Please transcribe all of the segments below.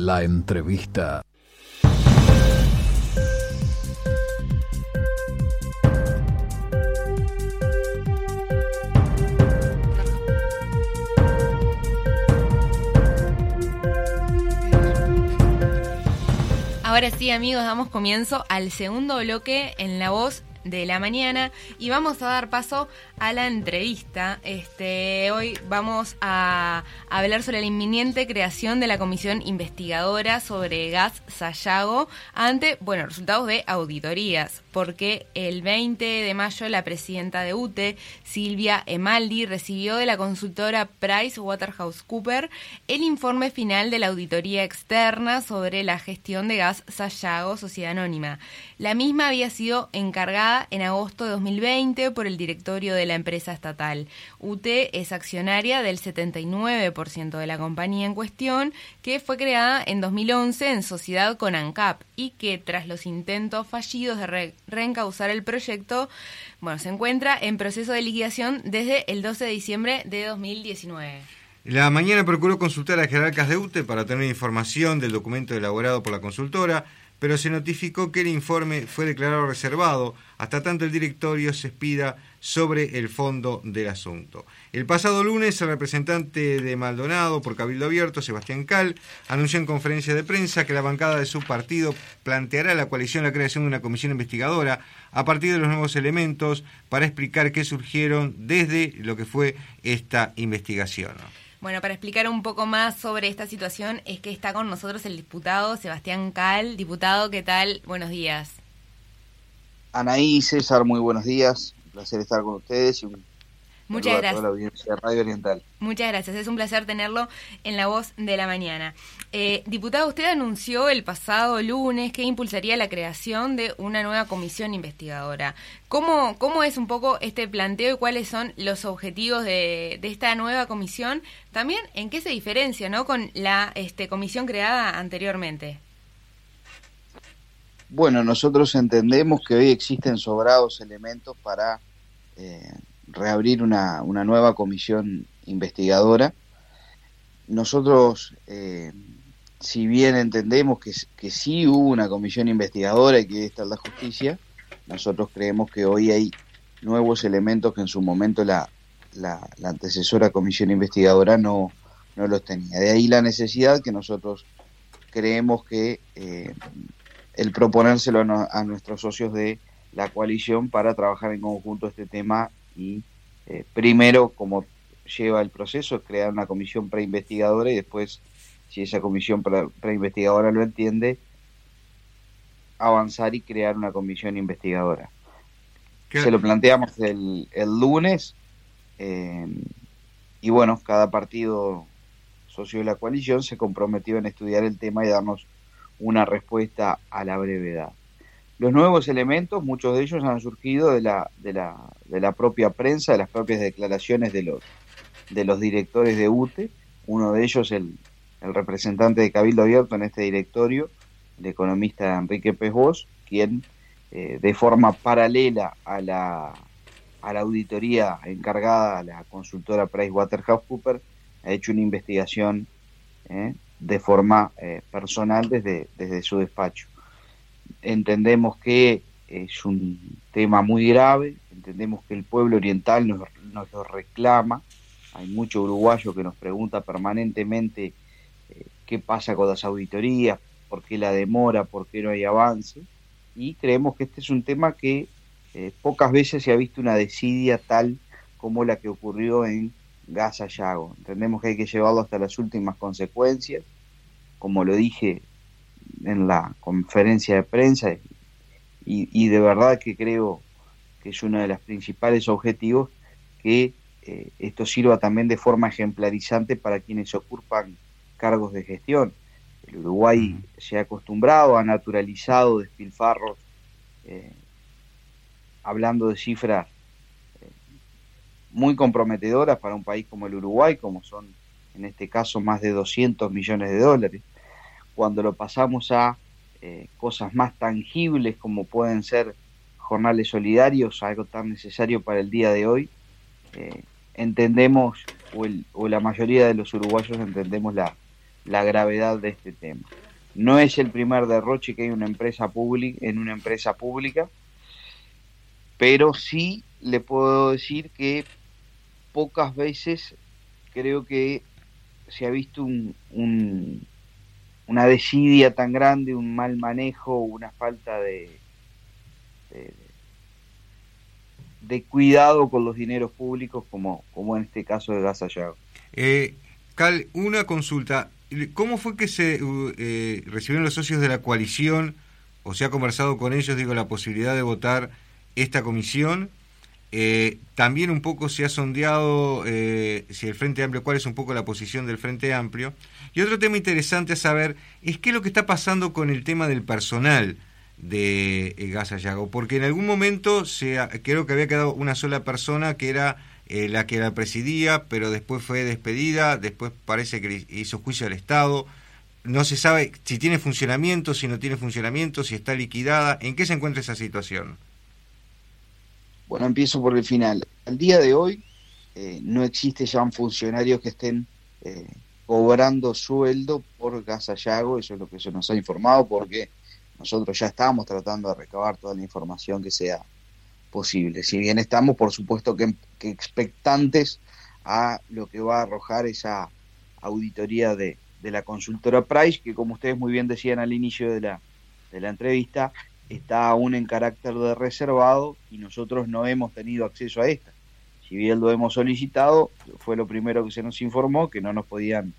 La entrevista. Ahora sí, amigos, damos comienzo al segundo bloque en la voz de la mañana y vamos a dar paso a la entrevista. Este, hoy vamos a hablar sobre la inminente creación de la comisión investigadora sobre gas Sayago ante, bueno, resultados de auditorías, porque el 20 de mayo la presidenta de UTE, Silvia Emaldi, recibió de la consultora PricewaterhouseCoopers el informe final de la auditoría externa sobre la gestión de gas Sayago, Sociedad Anónima. La misma había sido encargada en agosto de 2020 por el directorio de la empresa estatal. UT es accionaria del 79% de la compañía en cuestión, que fue creada en 2011 en sociedad con ANCAP y que tras los intentos fallidos de reencauzar el proyecto, bueno, se encuentra en proceso de liquidación desde el 12 de diciembre de 2019. La mañana procuró consultar a jerarcas de UTE para tener información del documento elaborado por la consultora pero se notificó que el informe fue declarado reservado hasta tanto el directorio se expida sobre el fondo del asunto. El pasado lunes, el representante de Maldonado por Cabildo Abierto, Sebastián Cal, anunció en conferencia de prensa que la bancada de su partido planteará a la coalición la creación de una comisión investigadora a partir de los nuevos elementos para explicar qué surgieron desde lo que fue esta investigación. Bueno, para explicar un poco más sobre esta situación es que está con nosotros el diputado Sebastián Cal. Diputado, ¿qué tal? Buenos días. Anaí, César, muy buenos días. Un placer estar con ustedes y un Muchas gracias. Radio Oriental. Muchas gracias, es un placer tenerlo en la voz de la mañana. Eh, diputado, usted anunció el pasado lunes que impulsaría la creación de una nueva comisión investigadora. ¿Cómo, cómo es un poco este planteo y cuáles son los objetivos de, esta nueva comisión? También, ¿en qué se diferencia ¿no? con la este, comisión creada anteriormente? Bueno, nosotros entendemos que hoy existen sobrados elementos para eh, reabrir una, una nueva comisión investigadora. Nosotros, eh, si bien entendemos que, que sí hubo una comisión investigadora y que está la justicia, nosotros creemos que hoy hay nuevos elementos que en su momento la, la, antecesora comisión investigadora no, no los tenía. De ahí la necesidad que nosotros creemos que eh, el proponérselo a, nuestros socios de la coalición para trabajar en conjunto este tema y eh, primero, como lleva el proceso, crear una comisión preinvestigadora y después, si esa comisión preinvestigadora lo entiende, avanzar y crear una comisión investigadora. Se lo planteamos el, el lunes eh, y bueno, cada partido socio de la coalición se comprometió en estudiar el tema y darnos una respuesta a la brevedad. Los nuevos elementos, muchos de ellos han surgido de la, de la, de la propia prensa, de las propias declaraciones de los, de los directores de UTE, uno de ellos el, el representante de Cabildo Abierto en este directorio, el economista Enrique Pejos, quien eh, de forma paralela a la, a la auditoría encargada a la consultora PricewaterhouseCoopers, ha hecho una investigación eh, de forma eh, personal desde, desde su despacho entendemos que es un tema muy grave, entendemos que el pueblo oriental nos, lo reclama, hay mucho uruguayo que nos pregunta permanentemente eh, qué pasa con las auditorías, por qué la demora, por qué no hay avance, y creemos que este es un tema que eh, pocas veces se ha visto una desidia tal como la que ocurrió en Gaza Yago. Entendemos que hay que llevarlo hasta las últimas consecuencias, como lo dije en la conferencia de prensa y, de verdad que creo que es uno de los principales objetivos que eh, esto sirva también de forma ejemplarizante para quienes ocupan cargos de gestión. El Uruguay se ha acostumbrado, ha naturalizado despilfarros, eh, hablando de cifras eh, muy comprometedoras para un país como el Uruguay, como son en este caso más de 200 millones de dólares cuando lo pasamos a eh, cosas más tangibles como pueden ser jornales solidarios, algo tan necesario para el día de hoy, eh, entendemos, o, la mayoría de los uruguayos entendemos la, la gravedad de este tema. No es el primer derroche que hay una empresa en una empresa pública, pero sí le puedo decir que pocas veces creo que se ha visto un, una desidia tan grande, un mal manejo, una falta de, de, cuidado con los dineros públicos como, como en este caso de Gaza eh, Cal, una consulta. ¿Cómo fue que se eh, recibieron los socios de la coalición o se ha conversado con ellos, digo, la posibilidad de votar esta comisión? Eh, también un poco se ha sondeado eh, si el Frente Amplio, cuál es un poco la posición del Frente Amplio. Y otro tema interesante a saber es qué es lo que está pasando con el tema del personal de eh, Gaza Yago, porque en algún momento se creo que había quedado una sola persona que era eh, la que la presidía, pero después fue despedida, después parece que hizo juicio al Estado. No se sabe si tiene funcionamiento, si no tiene funcionamiento, si está liquidada. ¿En qué se encuentra esa situación? Bueno, empiezo por el final. Al día de hoy eh, no existe ya un funcionario que estén eh, cobrando sueldo por Gasallago, eso es lo que se nos ha informado, porque nosotros ya estamos tratando de recabar toda la información que sea posible. Si bien estamos, por supuesto, que, expectantes a lo que va a arrojar esa auditoría de, de la consultora Price, que como ustedes muy bien decían al inicio de la, de la entrevista, está aún en carácter de reservado y nosotros no hemos tenido acceso a esta. Si bien lo hemos solicitado, fue lo primero que se nos informó, que no nos podían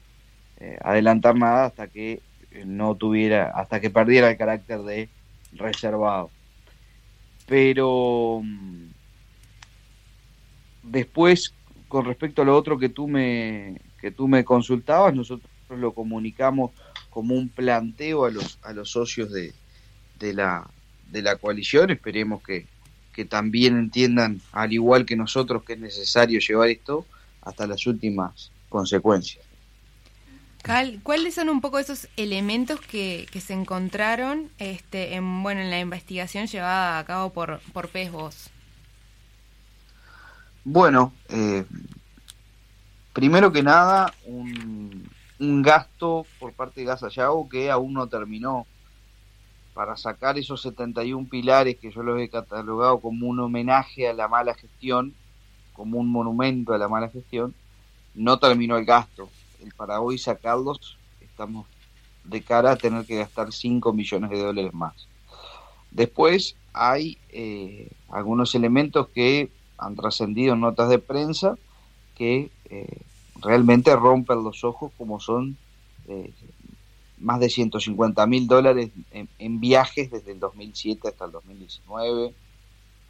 eh, adelantar nada hasta que eh, no tuviera, hasta que perdiera el carácter de reservado. Pero mm, después, con respecto a lo otro que tú me, que tú me consultabas, nosotros lo comunicamos como un planteo a los, a los socios de, de la, de la coalición. Esperemos que, que también entiendan, al igual que nosotros, que es necesario llevar esto hasta las últimas consecuencias. Cal, ¿cuáles son un poco esos elementos que, que se encontraron este, en, bueno, en la investigación llevada a cabo por, por PESBOS? Bueno, eh, primero que nada, un, un gasto por parte de Gasallago que aún no terminó para sacar esos 71 pilares que yo los he catalogado como un homenaje a la mala gestión, como un monumento a la mala gestión, no terminó el gasto. Para hoy sacarlos estamos de cara a tener que gastar 5 millones de dólares más. Después hay eh, algunos elementos que han trascendido en notas de prensa que eh, realmente rompen los ojos como son eh, más de 150 mil dólares en, viajes desde el 2007 hasta el 2019,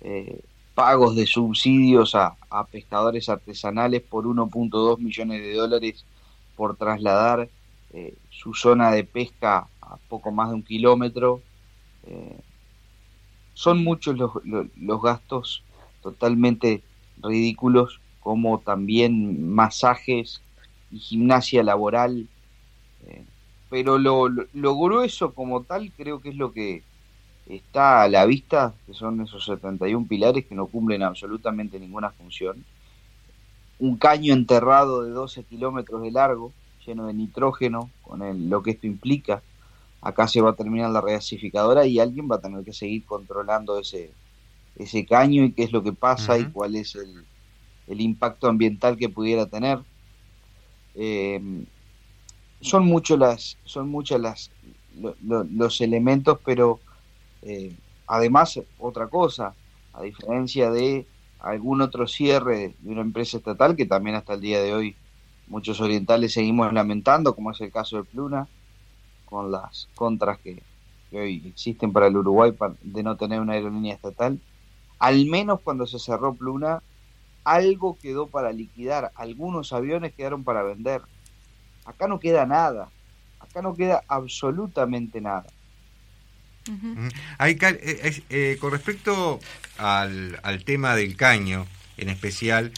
eh, pagos de subsidios a, pescadores artesanales por 1.2 millones de dólares por trasladar eh, su zona de pesca a poco más de un kilómetro. Eh, son muchos los, los gastos totalmente ridículos, como también masajes y gimnasia laboral pero lo, lo, grueso como tal creo que es lo que está a la vista, que son esos 71 pilares que no cumplen absolutamente ninguna función. Un caño enterrado de 12 kilómetros de largo, lleno de nitrógeno, con el, lo que esto implica. Acá se va a terminar la regasificadora y alguien va a tener que seguir controlando ese, ese caño y qué es lo que pasa y cuál es el, el impacto ambiental que pudiera tener. Eh, son muchos las son muchas las los elementos pero eh, además otra cosa a diferencia de algún otro cierre de una empresa estatal que también hasta el día de hoy muchos orientales seguimos lamentando como es el caso de Pluna con las contras que, hoy existen para el Uruguay de no tener una aerolínea estatal al menos cuando se cerró Pluna algo quedó para liquidar. Algunos aviones quedaron para vender Acá no queda nada, acá no queda absolutamente nada. Eh, eh, con respecto al, al, tema del caño en especial,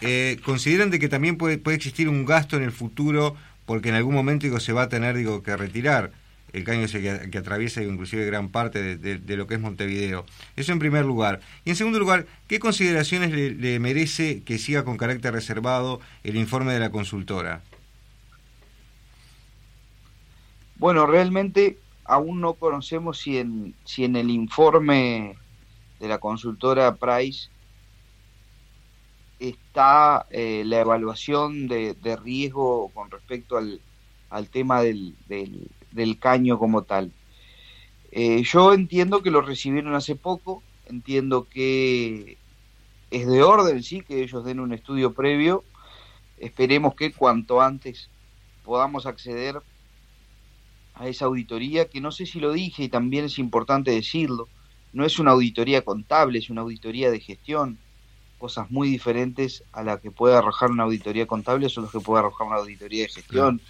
eh, ¿consideran de que también puede, puede existir un gasto en el futuro porque en algún momento digo, se va a tener digo, que retirar? el caño que, que, atraviesa inclusive gran parte de, lo que es Montevideo. Eso en primer lugar. Y en segundo lugar, ¿qué consideraciones le merece que siga con carácter reservado el informe de la consultora? Bueno, realmente aún no conocemos si en, si en el informe de la consultora Price está eh, la evaluación de, riesgo con respecto al, al tema del, del, caño como tal. Eh, yo entiendo que lo recibieron hace poco, entiendo que es de orden, sí, que ellos den un estudio previo. Esperemos que cuanto antes podamos acceder a esa auditoría, que no sé si lo dije y también es importante decirlo, no es una auditoría contable, es una auditoría de gestión, cosas muy diferentes a la que puede arrojar una auditoría contable, son los que puede arrojar una auditoría de gestión,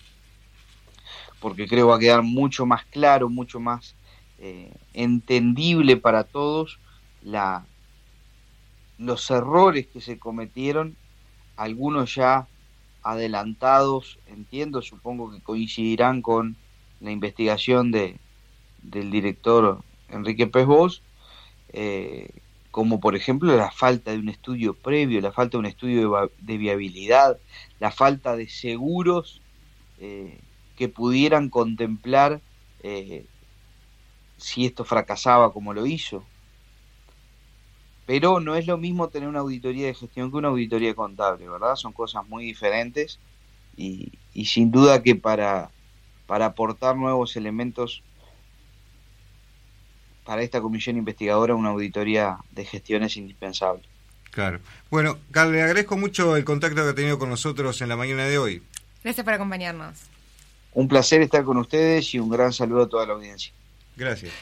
porque creo va a quedar mucho más claro, mucho más eh, entendible para todos la, los errores que se cometieron, algunos ya adelantados, entiendo, supongo que coincidirán con la investigación de, del director Enrique Pez eh, como por ejemplo la falta de un estudio previo, la falta de un estudio de, viabilidad, la falta de seguros eh, que pudieran contemplar eh, si esto fracasaba como lo hizo. Pero no es lo mismo tener una auditoría de gestión que una auditoría contable, ¿verdad? Son cosas muy diferentes y sin duda que para para aportar nuevos elementos para esta comisión investigadora una auditoría de gestión es indispensable. Claro. Bueno, Carlos, le agradezco mucho el contacto que ha tenido con nosotros en la mañana de hoy. Gracias por acompañarnos. Un placer estar con ustedes y un gran saludo a toda la audiencia. Gracias.